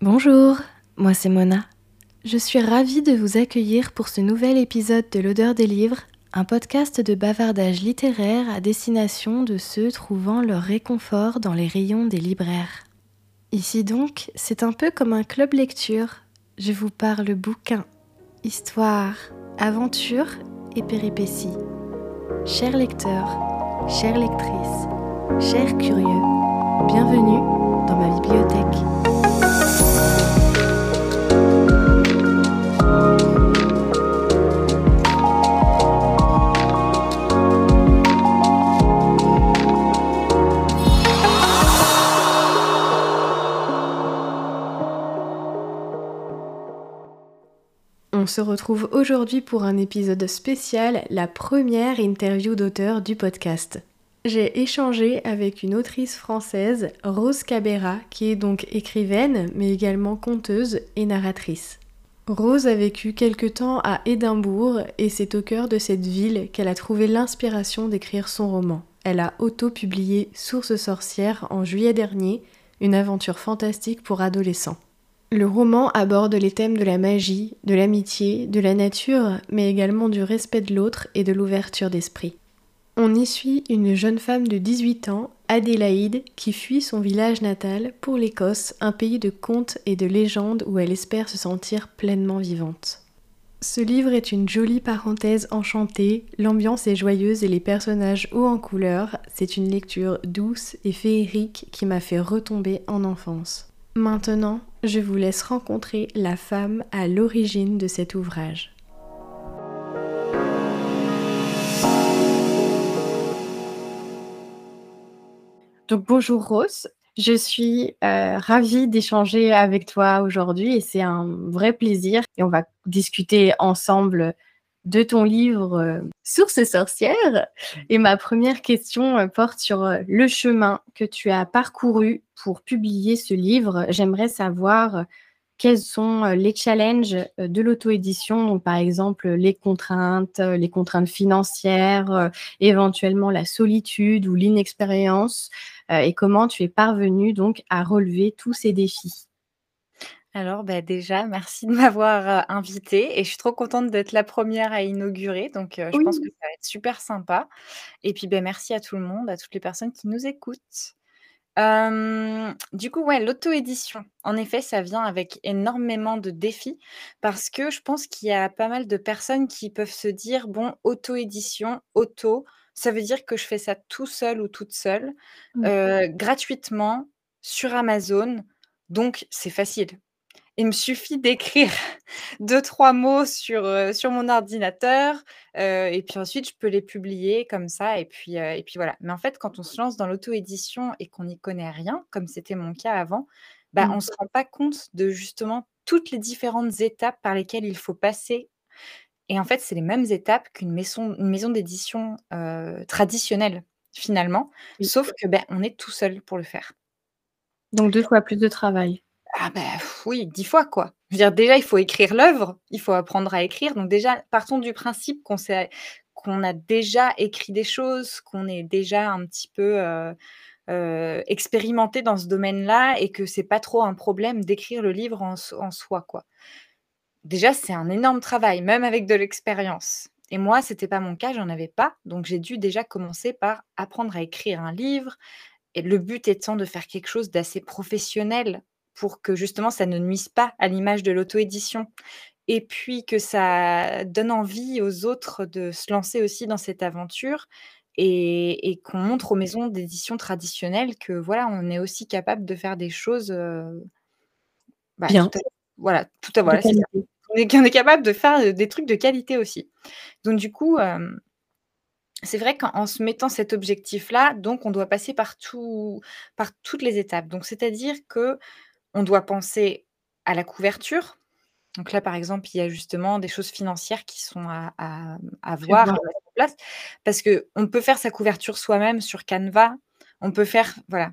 Bonjour, moi c'est Mona. Je suis ravie de vous accueillir pour ce nouvel épisode de l'odeur des livres, un podcast de bavardage littéraire à destination de ceux trouvant leur réconfort dans les rayons des libraires. Ici donc, c'est un peu comme un club lecture. Je vous parle bouquins, histoire, aventure et péripéties. Chers lecteurs, chères lectrices, chers curieux, bienvenue dans ma bibliothèque. On se retrouve aujourd'hui pour un épisode spécial, la première interview d'auteur du podcast. J'ai échangé avec une autrice française, Rose Cabera, qui est donc écrivaine, mais également conteuse et narratrice. Rose a vécu quelque temps à Édimbourg et c'est au cœur de cette ville qu'elle a trouvé l'inspiration d'écrire son roman. Elle a auto-publié Source sorcière en juillet dernier, une aventure fantastique pour adolescents. Le roman aborde les thèmes de la magie, de l'amitié, de la nature, mais également du respect de l'autre et de l'ouverture d'esprit. On y suit une jeune femme de 18 ans, Adélaïde, qui fuit son village natal pour l'Écosse, un pays de contes et de légendes où elle espère se sentir pleinement vivante. Ce livre est une jolie parenthèse enchantée, l'ambiance est joyeuse et les personnages hauts en couleur, c'est une lecture douce et féerique qui m'a fait retomber en enfance. Maintenant, je vous laisse rencontrer la femme à l'origine de cet ouvrage. Donc bonjour Rose, je suis euh, ravie d'échanger avec toi aujourd'hui et c'est un vrai plaisir et on va discuter ensemble de ton livre euh, Source sorcière. Et ma première question euh, porte sur euh, le chemin que tu as parcouru pour publier ce livre. J'aimerais savoir quels sont les challenges de l'auto-édition, par exemple les contraintes, les contraintes financières, éventuellement la solitude ou l'inexpérience, et comment tu es parvenu donc à relever tous ces défis? Alors, bah, déjà, merci de m'avoir, invité invitée et je suis trop contente d'être la première à inaugurer, donc je pense que Oui. ça va être super sympa et puis, beh, merci à tout le monde, à toutes les personnes qui nous écoutent. Du coup, ouais, l'auto-édition, en effet, ça vient avec énormément de défis parce que je pense qu'il y a pas mal de personnes qui peuvent se dire: «Bon, auto-édition, auto, ça veut dire que je fais ça tout seul ou toute seule, Mmh. heu, gratuitement sur Amazon, donc c'est facile». Il me suffit d'écrire deux-trois mots sur, sur mon ordinateur, heu et puis ensuite je peux les publier comme ça et puis, heu et puis voilà. Mais en fait, quand on se lance dans l'auto-édition et qu'on n'y connaît rien, comme c'était mon cas avant, bah, Mmh. on se rend pas compte de justement toutes les différentes étapes par lesquelles il faut passer et en fait, c'est les mêmes étapes qu'une maison une maison d'édition, traditionnelle finalement, sauf que, ben, on est tout seul pour le faire. Donc 2 fois plus de travail. Ah pff, oui, 10 fois, quoi. Je veux dire, déjà, il faut écrire l'œuvre, il faut apprendre à écrire. Donc déjà, partons du principe qu'on a déjà écrit des choses, qu'on est déjà un petit peu, heu heu, expérimenté dans ce domaine-là et que c'est pas trop un problème d'écrire le livre en soi, quoi. Déjà, c'est un énorme travail, même avec de l'expérience et moi, c'était pas mon cas, j'en avais pas, donc j'ai dû déjà commencer par apprendre à écrire un livre et le but étant de faire quelque chose d'assez professionnel pour que justement ça ne nuise pas à l'image de l'auto-édition et puis que ça donne envie aux autres de se lancer aussi dans cette aventure et et qu'on montre aux maisons d'édition traditionnelles que voilà, on est aussi capable de faire des choses, heu, bah, tout Bien, à voilà, tout à voilà. On est qu'on est capable de faire, heu, des trucs de qualité aussi. Donc du coup, hem, c'est vrai qu'en en se mettant cet objectif-là, donc on doit passer par tout par toutes les étapes. Donc c'est-à-dire qu'on doit penser à la couverture. Donc là, par exemple, il y a justement des choses financières qui sont à à, à voir, à mettre en place parce qu'on peut faire sa couverture soi-même sur Canva. On peut faire voilà.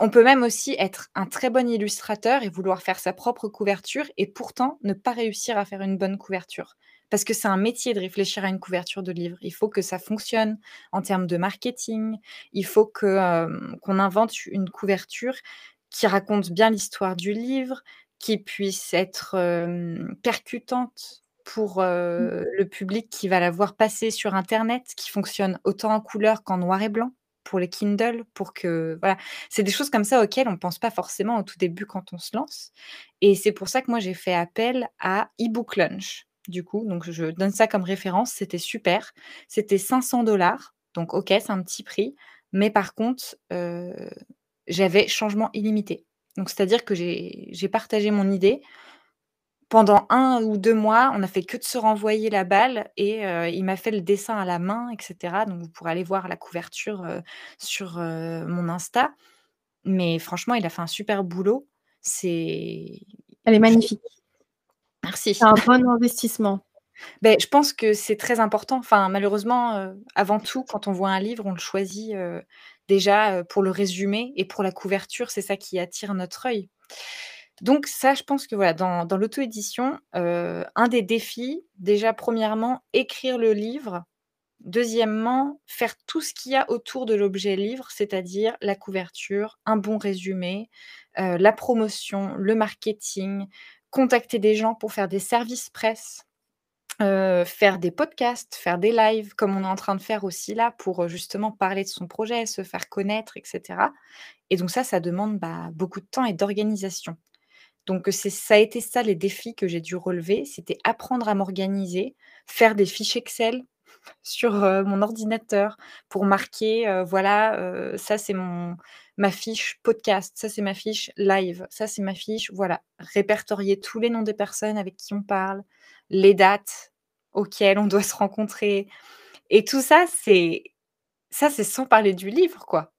On peut même aussi être un très bon illustrateur et vouloir faire sa propre couverture et pourtant ne pas réussir à faire une bonne couverture. Parce que c'est un métier de réfléchir à une couverture de livre. Il faut que ça fonctionne en termes de marketing. Il faut hem, qu'on invente une couverture qui raconte bien l'histoire du livre, qui puisse être, percutante pour, Mmh. le public qui va la voir passer sur internet, qui fonctionne autant en couleur qu'en noir et blanc, pour les Kindle, pour que voilà. C'est des choses comme ça auxquelles on pense pas forcément au tout début quand on se lance et c'est pour ça que moi j'ai fait appel à eBookLunch, du coup, donc je donne ça comme référence, c'était super. C'était 500 donc OK, c'est un petit prix, mais par contre, j'avais changement illimité. Donc c'est-à-dire que j'ai partagé mon idée. Pendant un ou 2 mois, on a fait que de se renvoyer la balle et heu, il m'a fait le dessin à la main et cetera. Donc vous pourrez aller voir la couverture, heu, sur, heu, mon Insta. Mais franchement, il a fait un super boulot. C'est Elle est magnifique. C'est merci. un bon investissement. Beh, je pense que c'est très important. Enfin, malheureusement, heu, avant tout, quand on voit un livre, on le choisit, déjà, heu, pour le résumé et pour la couverture, c'est ça qui attire notre œil. Donc ça, je pense que voilà, dans l'auto-édition, heu, un des défis, déjà, premièrement, écrire le livre. Deuxièmement, faire tout ce qu'il y a autour de l'objet livre, c'est-à-dire la couverture, un bon résumé, heu, la promotion, le marketing, contacter des gens pour faire des services presse. Heu, faire des podcasts, faire des lives comme on est en train de faire aussi là pour, heu, justement parler de son projet, se faire connaître et cetera et donc ça, ça demande, bah, beaucoup de temps et d'organisation. Donc c'est ça a été ça les défis que j'ai dû relever, c'était apprendre à m'organiser, faire des fiches Excel sur, mon ordinateur pour marquer, voilà, ça c'est ma fiche podcast, ça c'est ma fiche live, ça c'est ma fiche voilà. Répertorier tous les noms des personnes avec qui on parle, les dates auxquelles on doit se rencontrer et tout ça, c'est ça c'est sans parler du livre, quoi.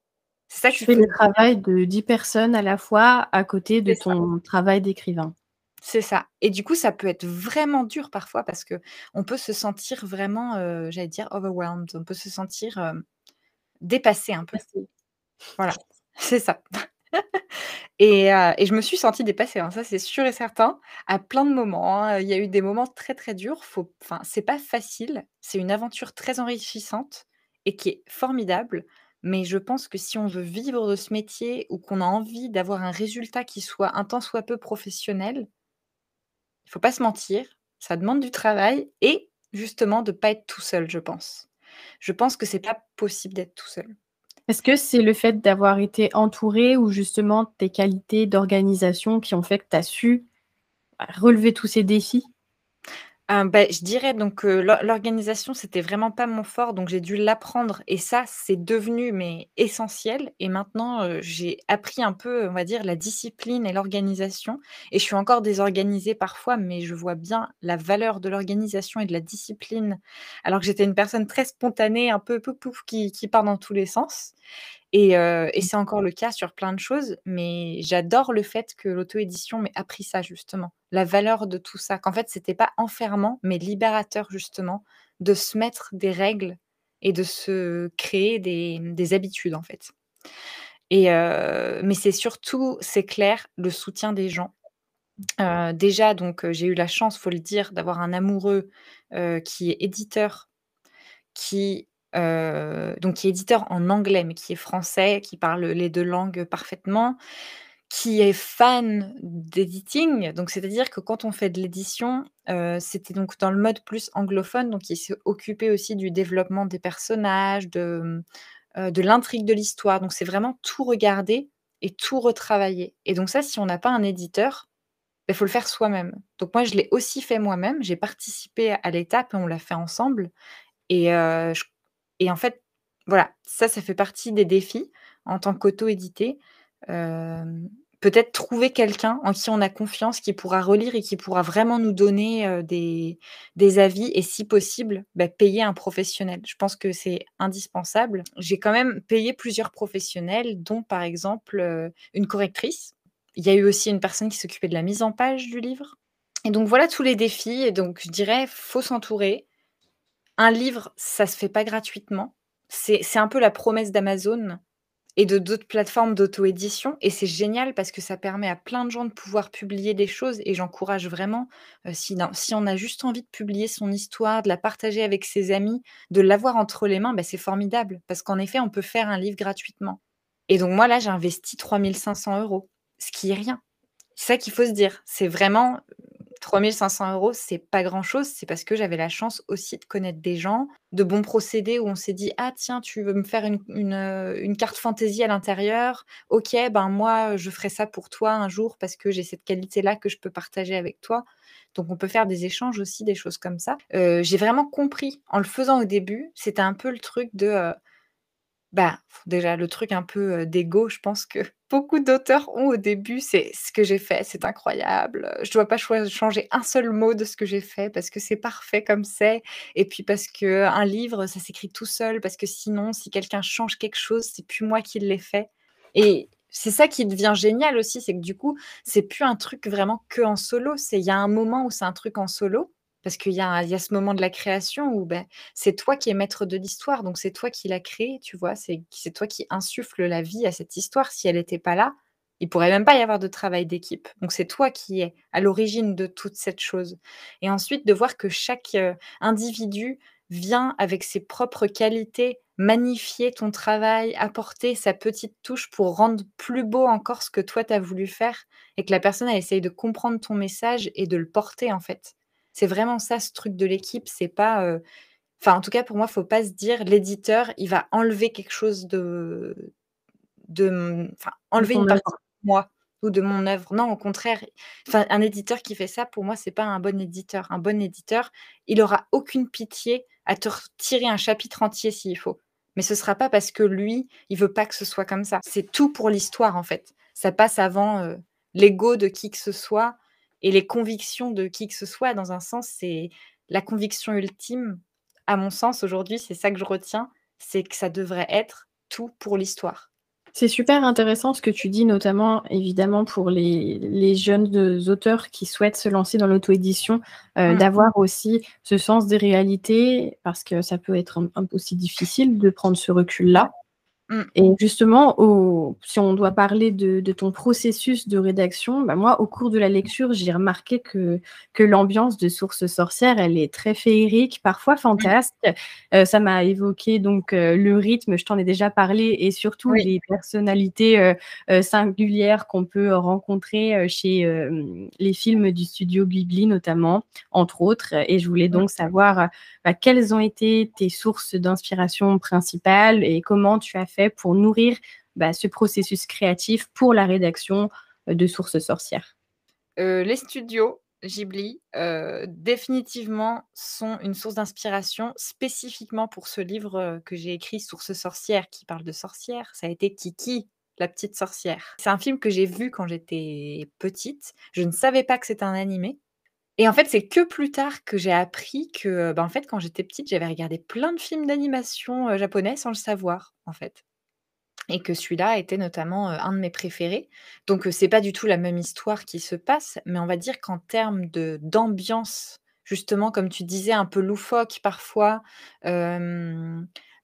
C'est ça Tu qu'il fais le travail de 10 personnes à la fois, à côté de ça. ton travail d'écrivain. C'est ça et du coup, ça peut être vraiment dur parfois parce qu'on peut se sentir vraiment, heu, j'allais dire overwhelmed, on peut se sentir, hem, dépassé un peu. Merci. Voilà, c'est ça et heu et je me suis sentie dépassée, hein, ça c'est sûr et certain, à plein de moments, hein. Il y a eu des moments très, très durs, faut enfin, c'est pas facile, c'est une aventure très enrichissante et qui est formidable, mais je pense que si on veut vivre de ce métier ou qu'on a envie d'avoir un résultat qui soit un tant soit peu professionnel il faut pas se mentir, ça demande du travail et justement de pas être tout seul, je pense. Je pense que c'est pas possible d'être tout seul. Est-ce que c'est le fait d'avoir été entouré ou justement tes qualités d'organisation qui ont fait que tu as su, bah, relever tous ces défis? Heu, beh, je dirais donc l'or l'organisation, c'était vraiment pas mon fort, donc j'ai dû l'apprendre et ça, c'est devenu mais essentiel. Et maintenant, heu, j'ai appris un peu, on va dire, la discipline et l'organisation. Et je suis encore désorganisée parfois, mais je vois bien la valeur de l'organisation et de la discipline, alors que j'étais une personne très spontanée, un peu pouf pouf qui qui part dans tous les sens et Mmh. c'est encore le cas sur plein de choses, mais j'adore le fait que l'auto-édition m'ait appris ça justement, la valeur de tout ça, qu'en fait c'était pas enfermant, mais libérateur justement, de se mettre des règles et de se créer des, mmh, des habitudes en fait et mais c'est surtout, c'est clair, le soutien des gens. Déjà donc j'ai eu la chance, faut le dire, d'avoir un amoureux, qui est éditeur qui, heu, donc qui est éditeur en anglais, mais qui est français, qui parle les 2 langues parfaitement, qui est fan d'editing. Donc c'est-à-dire que quand on fait de l'édition, heu, c'était donc dans le mode plus anglophone, donc il s'est occupé aussi du développement des personnages, de, heu, de l'intrigue de l'histoire. Donc c'est vraiment tout regarder et tout retravailler et donc ça, si on n'a pas un éditeur, il faut le faire soi-même. Donc moi, je l'ai aussi fait moi-même, j'ai participé à l'étape et on l'a fait ensemble et heu, j et en fait, voilà, ça, ça fait partie des défis en tant qu'auto-édité. Peut-être trouver quelqu'un en qui on a confiance, qui pourra relire et qui pourra vraiment nous donner, des avis et si possible, bah, payer un professionnel. Je pense que c'est indispensable. J'ai quand même payé plusieurs professionnels, dont par exemple, une correctrice. Il y a eu aussi une personne qui s'occupait de la mise en page du livre et donc voilà tous les défis et donc je dirais, faut s'entourer. Un livre, ça se fait pas gratuitement. C'est un peu la promesse d'Amazon et de d'autres plateformes d'auto-édition et c'est génial parce que ça permet à plein de gens de pouvoir publier des choses et j'encourage vraiment, heu, si on a juste envie de publier son histoire, de la partager avec ses amis, de l'avoir entre les mains, bah, c'est formidable parce qu'en effet, on peut faire un livre gratuitement et donc moi, là, j'ai investi 3 500 €, ce qui est rien C'est ça qu'il faut se dire. C'est vraiment 3 500 €, c'est pas grand-chose. C'est parce que j'avais la chance aussi de connaître des gens, de bons procédés où on s'est dit: «Ah tiens, tu veux me faire une heu, une carte fantaisie à l'intérieur? OK, ben moi, je ferai ça pour toi un jour parce que j'ai cette qualité-là que je peux partager avec toi». Donc on peut faire des échanges aussi, des choses comme ça. Heu, j'ai vraiment compris en le faisant au début, c'était un peu le truc de, heu, bah, déjà le truc un peu, heu, d'ego, je pense que beaucoup d'auteurs ont au début, c'est: «Ce que j'ai fait, c'est incroyable, je dois pas changer un seul mot de ce que j'ai fait parce que c'est parfait comme c'est et puis parce qu'un livre, ça s'écrit tout seul, parce que sinon, si quelqu'un change quelque chose, c'est plus moi qui l'ai fait» et c'est ça qui devient génial aussi, c'est que du coup, c'est plus un truc vraiment qu'en solo, c'est il y a un moment où c'est un truc en solo parce qu'il y a ce moment de la création où, beh, c'est toi qui es maître de l'histoire, donc c'est toi qui l'as créée, tu vois? C'est toi qui insuffles la vie à cette histoire. Si elle était pas là, il pourrait même pas y avoir de travail d'équipe. Donc c'est toi qui es à l'origine de toute cette chose et ensuite de voir que chaque, heu, individu vient avec ses propres qualités magnifier ton travail, apporter sa petite touche pour rendre plus beau encore ce que toi tu as voulu faire et que la personne elle essaye de comprendre ton message et de le porter en fait. C'est vraiment ça ce truc de l'équipe, c'est pas, heu enfin en tout cas pour moi, faut pas se dire: «L'éditeur, il va enlever quelque chose de enfin enlever une partie de moi ou de mon œuvre». Non, au contraire, enfin un éditeur qui fait ça, pour moi, c'est pas un bon éditeur. Un bon éditeur, il aura aucune pitié à te retirer un chapitre entier s'il faut. Mais ce sera pas parce que lui, il veut pas que ce soit comme ça. C'est tout pour l'histoire en fait. Ça passe avant, heu, l'ego de qui que ce soit et les convictions de qui que ce soit. Dans un sens, c'est la conviction ultime, à mon sens aujourd'hui, c'est ça que je retiens, c'est que ça devrait être tout pour l'histoire. C'est super intéressant ce que tu dis, notamment évidemment pour les les jeunes, auteurs qui souhaitent se lancer dans l'auto-édition, heu, Mmh. d'avoir aussi ce sens des réalités parce que ça peut être un un peu aussi difficile de prendre ce recul-là Mmh. et justement au si on doit parler de de ton processus de rédaction, bah, moi, au cours de la lecture, j'ai remarqué que que l'ambiance de Sources Sorcières, elle est très féerique, parfois Mmh. fantasque. Heu, ça m'a évoqué donc heu, le rythme, je t'en ai déjà parlé et surtout Oui. les personnalités, heu heu, singulières qu'on peut rencontrer, chez, les films du studio Ghibli notamment, entre autres et je voulais donc savoir, bah, quelles ont été tes sources d'inspiration principales et comment tu as pour nourrir, bah, ce processus créatif pour la rédaction de Sources Sorcières? Heu, les studios Ghibli, heu, définitivement sont une source d'inspiration spécifiquement pour ce livre, que j'ai écrit Sources Sorcières qui parle de sorcières. Ça a été Kiki, la petite sorcière. C'est un film que j'ai vu quand j'étais petite. Je ne savais pas que c'était un animé et en fait, c'est que plus tard que j'ai appris que, bah, en fait, quand j'étais petite, j'avais regardé plein de films d'animation, japonais sans le savoir, en fait et que celui-là était notamment, un de mes préférés. Donc heu, c'est pas du tout la même histoire qui se passe, mais on va dire qu'en termes de d'ambiance, justement, comme tu disais, un peu loufoque parfois,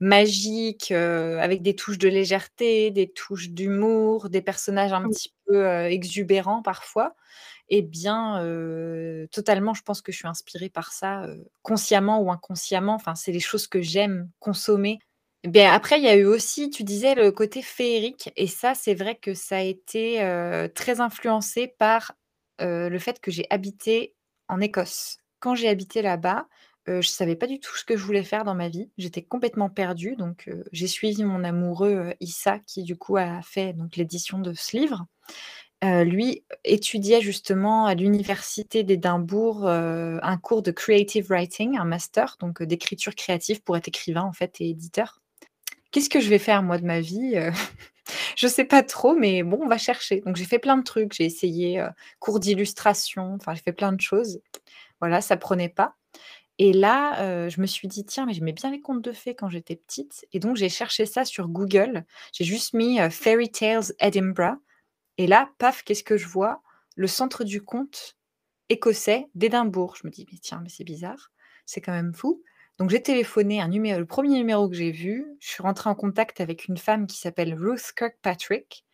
magique, avec des touches de légèreté, des touches d'humour, des personnages un petit peu, exubérants parfois et bien, totalement, je pense que je suis inspirée par ça, consciemment ou inconsciemment. Enfin, c'est les choses que j'aime consommer. Après, il y a eu aussi, tu disais, le côté féerique et ça, c'est vrai que ça a été, très influencé par, le fait que j'ai habité en Écosse. Quand j'ai habité là-bas, heu, je savais pas du tout ce que je voulais faire dans ma vie. J'étais complètement perdue donc j'ai suivi mon amoureux, Issa qui, du coup, a fait l'édition de ce livre. Lui étudiait justement à l'université d'Édimbourg, un cours de creative writing, un master, donc d'écriture créative pour être écrivain, en fait et éditeur. Qu'est-ce que je vais faire moi de ma vie, heu? Je sais pas trop, mais bon, on va chercher. Donc j'ai fait plein de trucs. J'ai essayé, heu, cours d'illustration, enfin, j'ai fait plein de choses. Voilà, ça prenait pas et là, heu, je me suis dit: «Tiens, mais j'aimais bien les contes de fées quand j'étais petite» et donc j'ai cherché ça sur Google. J'ai juste mis, Fairy Tales Edinburgh et là, paf, qu'est-ce que je vois? Le centre du conte écossais d'Édimbourg. Je me dis: «Mais tiens, mais c'est bizarre, c'est quand même fou». Donc j'ai téléphoné un numé le 1er numéro que j'ai vu, je suis rentrée en contact avec une femme qui s'appelle Ruth Kirkpatrick,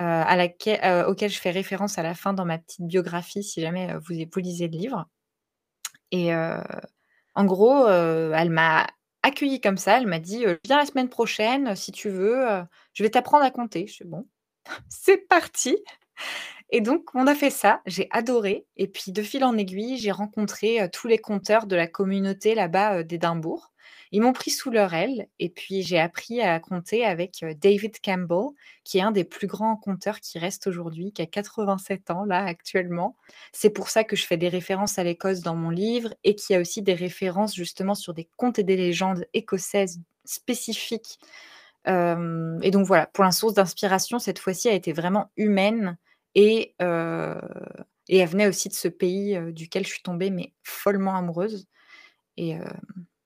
laquelle heu, auquel je fais référence à la fin dans ma petite biographie si jamais, heu, vous vous lisez le livre et en gros, elle m'a accueillie comme ça. Elle m'a dit, «Viens la semaine prochaine si tu veux, je vais t'apprendre à compter». Je fais: «Bon, c'est parti» Et donc on a fait ça, j'ai adoré et puis de fil en aiguille, j'ai rencontré, heu, tous les conteurs de la communauté là-bas, heu, d'Édimbourg. Ils m'ont pris sous leur aile et puis j'ai appris à compter avec, heu, David Campbell, qui est un des plus grands conteurs qui reste aujourd'hui, qui a 87 ans là actuellement. C'est pour ça que je fais des références à l'Écosse dans mon livre et qu'il y a aussi des références justement sur des contes et des légendes écossaises spécifiques. Et donc voilà, pour la source d'inspiration cette fois-ci a été vraiment humaine et heu et elle venait aussi de ce pays, heu, duquel je suis tombée mais follement amoureuse et hem,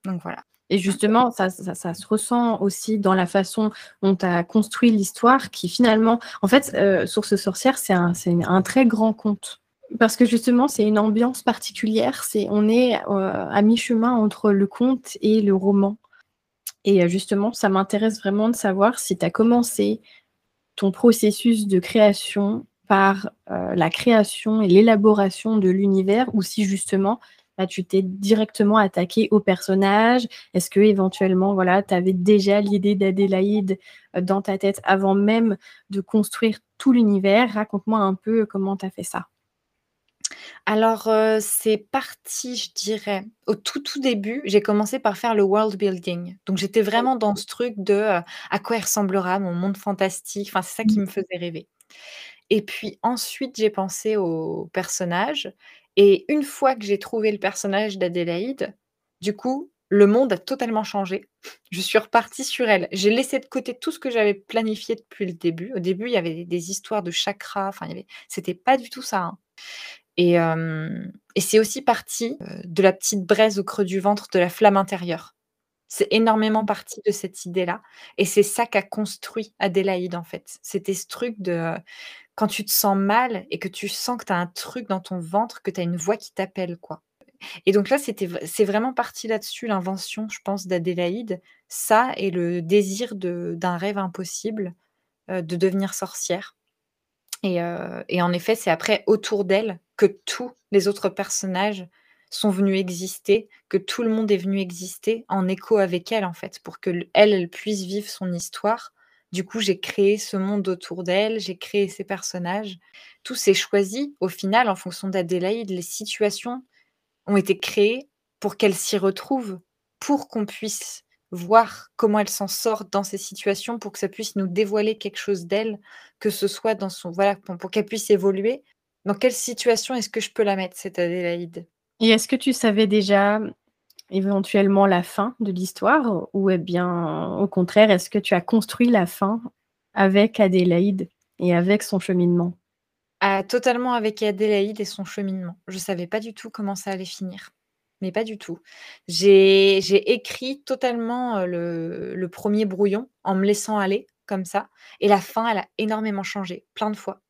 donc voilà. Et justement, ça ça se ressent aussi dans la façon dont tu as construit l'histoire qui finalement en fait, Source sorcière, c'est un un très grand conte. Parce que justement, c'est une ambiance particulière, c'est on est, à mi-chemin entre le conte et le roman. Et justement, ça m'intéresse vraiment de savoir si tu as commencé ton processus de création par, heu, la création et l'élaboration de l'univers ou si justement bah, tu t'es directement attaqué au personnage? Est-ce que éventuellement, voilà, tu avais déjà l'idée d'Adélaïde, heu, dans ta tête avant même de construire tout l'univers? Raconte-moi un peu comment tu as fait ça. Alors, heu, c'est parti, je dirais, au tout, tout début, j'ai commencé par faire le world building. Donc j'étais vraiment dans ce truc de, à quoi ressemblera mon monde fantastique? Enfin, c'est ça qui Mmh. me faisait rêver. Et puis ensuite, j'ai pensé au personnage et une fois que j'ai trouvé le personnage d'Adélaïde, du coup, le monde a totalement changé. Je suis repartie sur elle. J'ai laissé de côté tout ce que j'avais planifié depuis le début. Au début, il y avait des histoires de chakras, enfin, avait c'était pas du tout ça, hein. Et et c'est aussi parti, heu, de la petite braise au creux du ventre, de la flamme intérieure. C'est énormément parti de cette idée-là et c'est ça qu'a construit Adélaïde, en fait. C'était ce truc de, quand tu te sens mal et que tu sens que tu as un truc dans ton ventre, que tu as une voix qui t'appelle, quoi. Et donc là, c'est vraiment parti là-dessus l'invention, je pense, d'Adélaïde. Ça et le désir d'un rêve impossible, heu, de devenir sorcière. Et heu et en effet, c'est après autour d'elle que tous les autres personnages sont venus exister, que tout le monde est venu exister en écho avec elle, en fait, pour que elle puisse vivre son histoire. Du coup, j'ai créé ce monde autour d'elle, j'ai créé ces personnages. Tout s'est choisi au final en fonction d'Adélaïde. Les situations ont été créées pour qu'elle s'y retrouve, pour qu'on puisse voir comment elle s'en sort dans ces situations, pour que ça puisse nous dévoiler quelque chose d'elle, que ce soit dans son voilà, pour pour qu'elle puisse évoluer. Dans quelle situation est-ce que je peux la mettre, cette Adélaïde? Et est-ce que tu savais déjà, éventuellement, la fin de l'histoire? Ou eh bien, au contraire, est-ce que tu as construit la fin avec Adélaïde et avec son cheminement? Ah, totalement avec Adélaïde et son cheminement. Je savais pas du tout comment ça allait finir, mais pas du tout. J'ai écrit totalement, heu, le 1 brouillon en me laissant aller comme ça et la fin, elle a énormément changé, plein de fois,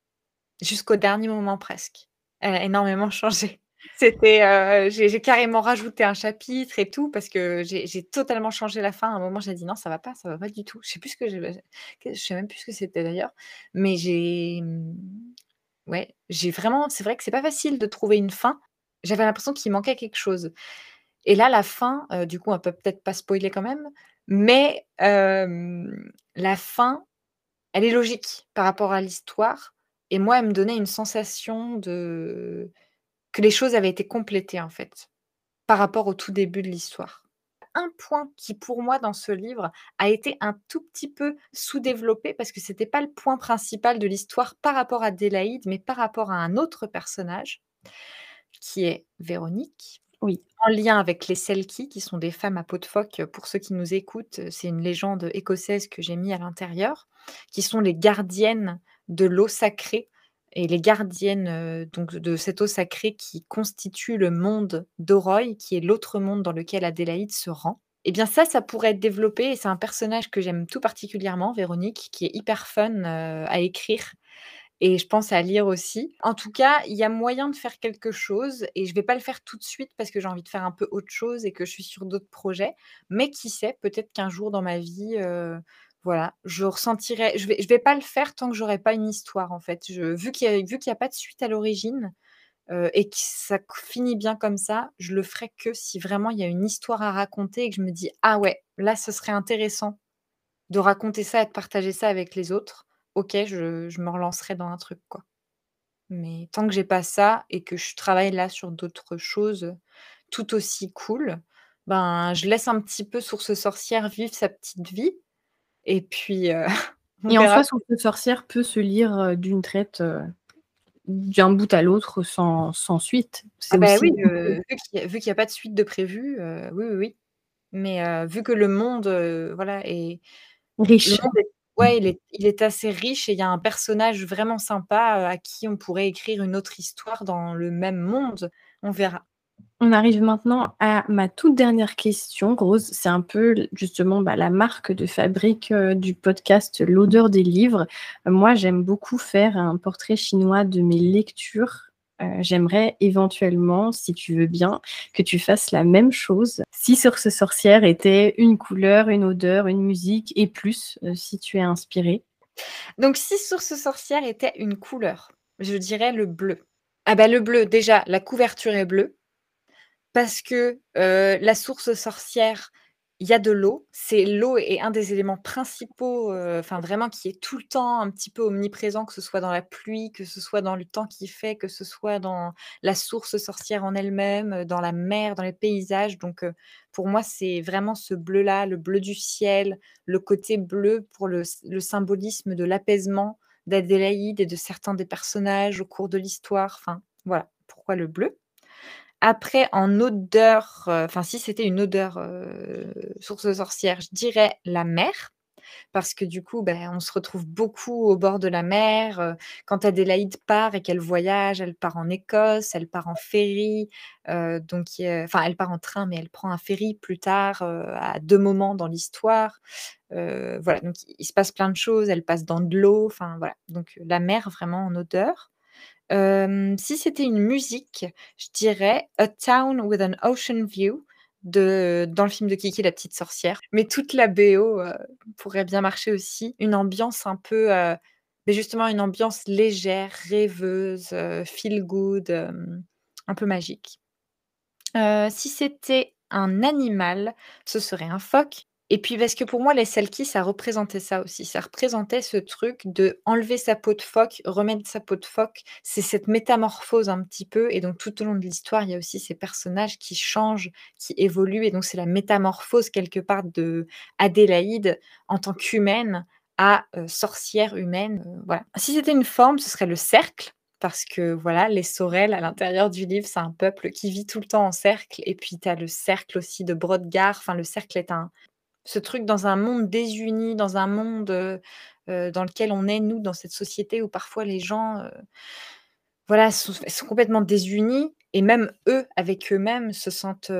jusqu'au dernier moment presque. Elle a énormément changé. C'était, heu, j'ai carrément rajouté un chapitre et tout parce que j'ai totalement changé la fin. À un moment, j'ai dit: «Non, ça va pas, ça va pas du tout». Je sais plus ce que je sais même plus ce que c'était d'ailleurs, mais j'ai, mmh, ouais, j'ai vraiment c'est vrai que c'est pas facile de trouver une fin. J'avais l'impression qu'il manquait quelque chose et là, la fin, heu, du coup, on peut peut-être pas spoiler quand même, mais hem, la fin, elle est logique par rapport à l'histoire et moi, elle me donnait une sensation de que les choses avaient été complétées, en fait, par rapport au tout début de l'histoire. Un point qui, pour moi, dans ce livre, a été un tout petit peu sous-développé parce que c'était pas le point principal de l'histoire par rapport à Adélaïde, mais par rapport à un autre personnage qui est Véronique, Oui. en lien avec les Selkie, qui sont des femmes à peau de phoque. Pour ceux qui nous écoutent, c'est une légende écossaise que j'ai mis à l'intérieur, qui sont les gardiennes de l'eau sacrée et les gardiennes, heu, donc de cette eau sacrée qui constitue le monde d'Oroy, qui est l'autre monde dans lequel Adélaïde se rend. Et bien ça, ça pourrait être développé et c'est un personnage que j'aime tout particulièrement, Véronique, qui est hyper fun, heu, à écrire et je pense à lire aussi. En tout cas, il y a moyen de faire quelque chose et je vais pas le faire tout de suite parce que j'ai envie de faire un peu autre chose et que je suis sur d'autres projets. Mais qui sait, peut-être qu'un jour dans ma vie, heu, voilà, je ressentirai je vais vais pas le faire tant que j'aurai pas une histoire, en fait. Vu qu'il y a a pas de suite à l'origine, heu et que ça finit bien comme ça, je le ferai que si vraiment il y a une histoire à raconter et que je me dis: «Ah ouais, là, ce serait intéressant de raconter ça et de partager ça avec les autres». OK, je je me relancerai dans un truc, quoi. mais tant que j'ai pas ça et que je travaille là sur d'autres choses, tout aussi cool, ben, je laisse un petit peu Source Sorcière vivre sa petite vie et puis, on Et en verra soi, Source Sorcière peut se lire, heu, d'une traite, heu, d'un bout à l'autre sans sans suite. Ah C'est bah, aussi oui, vu qu'il y a pas de suite de prévu, oui, oui, oui. Mais, vu que le monde, voilà est riche. est ouais, il est il est assez riche et il y a un personnage vraiment sympa, à qui on pourrait écrire une autre histoire dans le même monde. On verra. On arrive maintenant à ma toute dernière question, Rose. C'est un peu justement, bah, la marque de fabrique, heu, du podcast L'odeur des livres. Moi, j'aime beaucoup faire un portrait chinois de mes lectures. Heu, j'aimerais éventuellement, si tu veux bien, que tu fasses la même chose. Si Source Sorcière était une couleur, une odeur, une musique et plus, heu, si tu es inspirée. Donc si Source Sorcière était une couleur, je dirais le bleu. Ah bah, le bleu, déjà, la couverture est bleue parce que, la source sorcière, il y a de l'eau. C'est l'eau est un des éléments principaux, enfin vraiment qui est tout le temps un petit peu omniprésent, que ce soit dans la pluie, que ce soit dans le temps qu'il fait, que ce soit dans la source sorcière en elle-même, dans la mer, dans les paysages. Donc, pour moi, c'est vraiment ce bleu-là, le bleu du ciel, le côté bleu pour le le symbolisme de l'apaisement d'Adélaïde et de certains des personnages au cours de l'histoire. Enfin, voilà, pourquoi le bleu? Après en odeur, heu, enfin si c'était une odeur, heu, source sorcière, je dirais la mer, parce que du coup, beh, on se retrouve beaucoup au bord de la mer, heu, quand Adélaïde part et qu'elle voyage, elle part en Écosse, elle part en ferry, donc enfin elle part en train, mais elle prend un ferry plus tard, à 2 moments dans l'histoire. Voilà, donc il se passe plein de choses, elle passe dans de l'eau, enfin voilà, donc la mer vraiment en odeur. Si c'était une musique, je dirais A Town with an Ocean View de dans le film de Kiki la petite sorcière. Mais toute la BO, heu, pourrait bien marcher aussi. Une ambiance un peu, heu, beh, justement une ambiance légère, rêveuse, heu, feel good, un peu magique. Si c'était un animal, ce serait un phoque et puis parce que pour moi les selkies ça représentait ça aussi. Ça représentait ce truc d'enlever sa peau de phoque, remettre sa peau de phoque. C'est cette métamorphose un petit peu et donc tout au long de l'histoire, il y a aussi ces personnages qui changent, qui évoluent et donc c'est la métamorphose quelque part d'Adélaïde en tant qu'humaine à, heu, sorcière humaine, heu, voilà. Si c'était une forme, ce serait le cercle parce que voilà, les Sorel à l'intérieur du livre, c'est un peuple qui vit tout le temps en cercle et puis tu as le cercle aussi de Brodgar. Enfin, le cercle est un ce truc dans un monde désuni, dans un monde, dans lequel on est, nous, dans cette société où parfois les gens, voilà, sont sont complètement désunis et même eux, avec eux-mêmes, se sentent,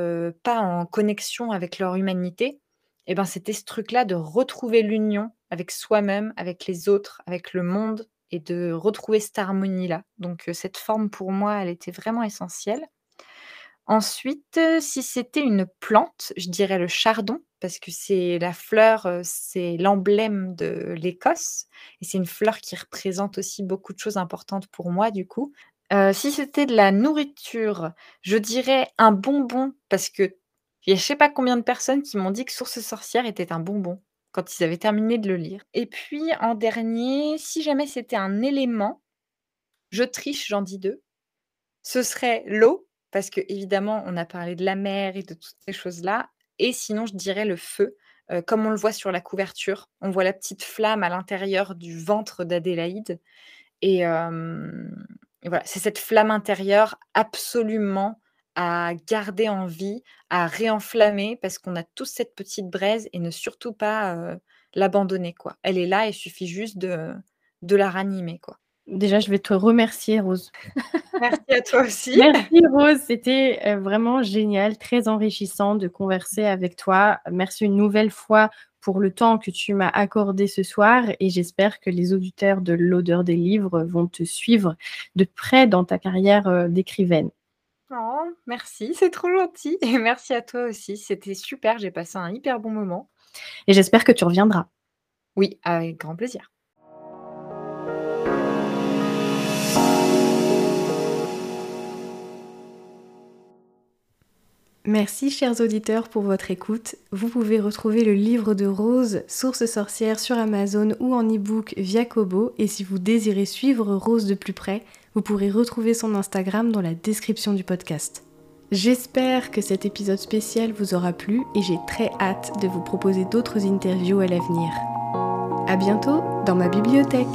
pas en connexion avec leur humanité et ben, c'était ce truc-là de retrouver l'union avec soi-même, avec les autres, avec le monde et de retrouver cette harmonie-là. Donc cette forme pour moi, elle était vraiment essentielle. Ensuite, si c'était une plante, je dirais le chardon parce que c'est la fleur, c'est l'emblème de l'Écosse et c'est une fleur qui représente aussi beaucoup de choses importantes pour moi, du coup. Si c'était de la nourriture, je dirais un bonbon parce qu'il y a je sais pas combien de personnes qui m'ont dit que Source Sorcière était un bonbon quand ils avaient terminé de le lire et puis en dernier, si jamais c'était un élément, je triche, j'en dis 2. Ce serait l'eau parce qu'évidemment, on a parlé de la mer et de toutes ces choses-là et sinon je dirais le feu, heu, comme on le voit sur la couverture. On voit la petite flamme à l'intérieur du ventre d'Adélaïde et hem et voilà, c'est cette flamme intérieure absolument à garder en vie, à réenflammer parce qu'on a tous cette petite braise et ne surtout pas, heu, l'abandonner, quoi. Elle est là, il suffit juste de de la ranimer, quoi. Déjà, je vais te remercier, Rose. Merci à toi aussi. Merci Rose, c'était, heu, vraiment génial, très enrichissant de converser avec toi. Merci une nouvelle fois pour le temps que tu m'as accordé ce soir et j'espère que les auditeurs de L'odeur des livres vont te suivre de près dans ta carrière, heu, d'écrivaine. Oh, merci, c'est trop gentil et merci à toi aussi. C'était super, j'ai passé un hyper bon moment. Et j'espère que tu reviendras. Oui, avec grand plaisir. Merci chers auditeurs pour votre écoute. Vous pouvez retrouver le livre de Rose, Source sorcière sur Amazon ou en e-book via Kobo et si vous désirez suivre Rose de plus près, Vous pourrez retrouver son Instagram dans la description du podcast. J'espère que cet épisode spécial vous aura plu et j'ai très hâte de vous proposer d'autres interviews à l'avenir. A bientôt dans ma bibliothèque.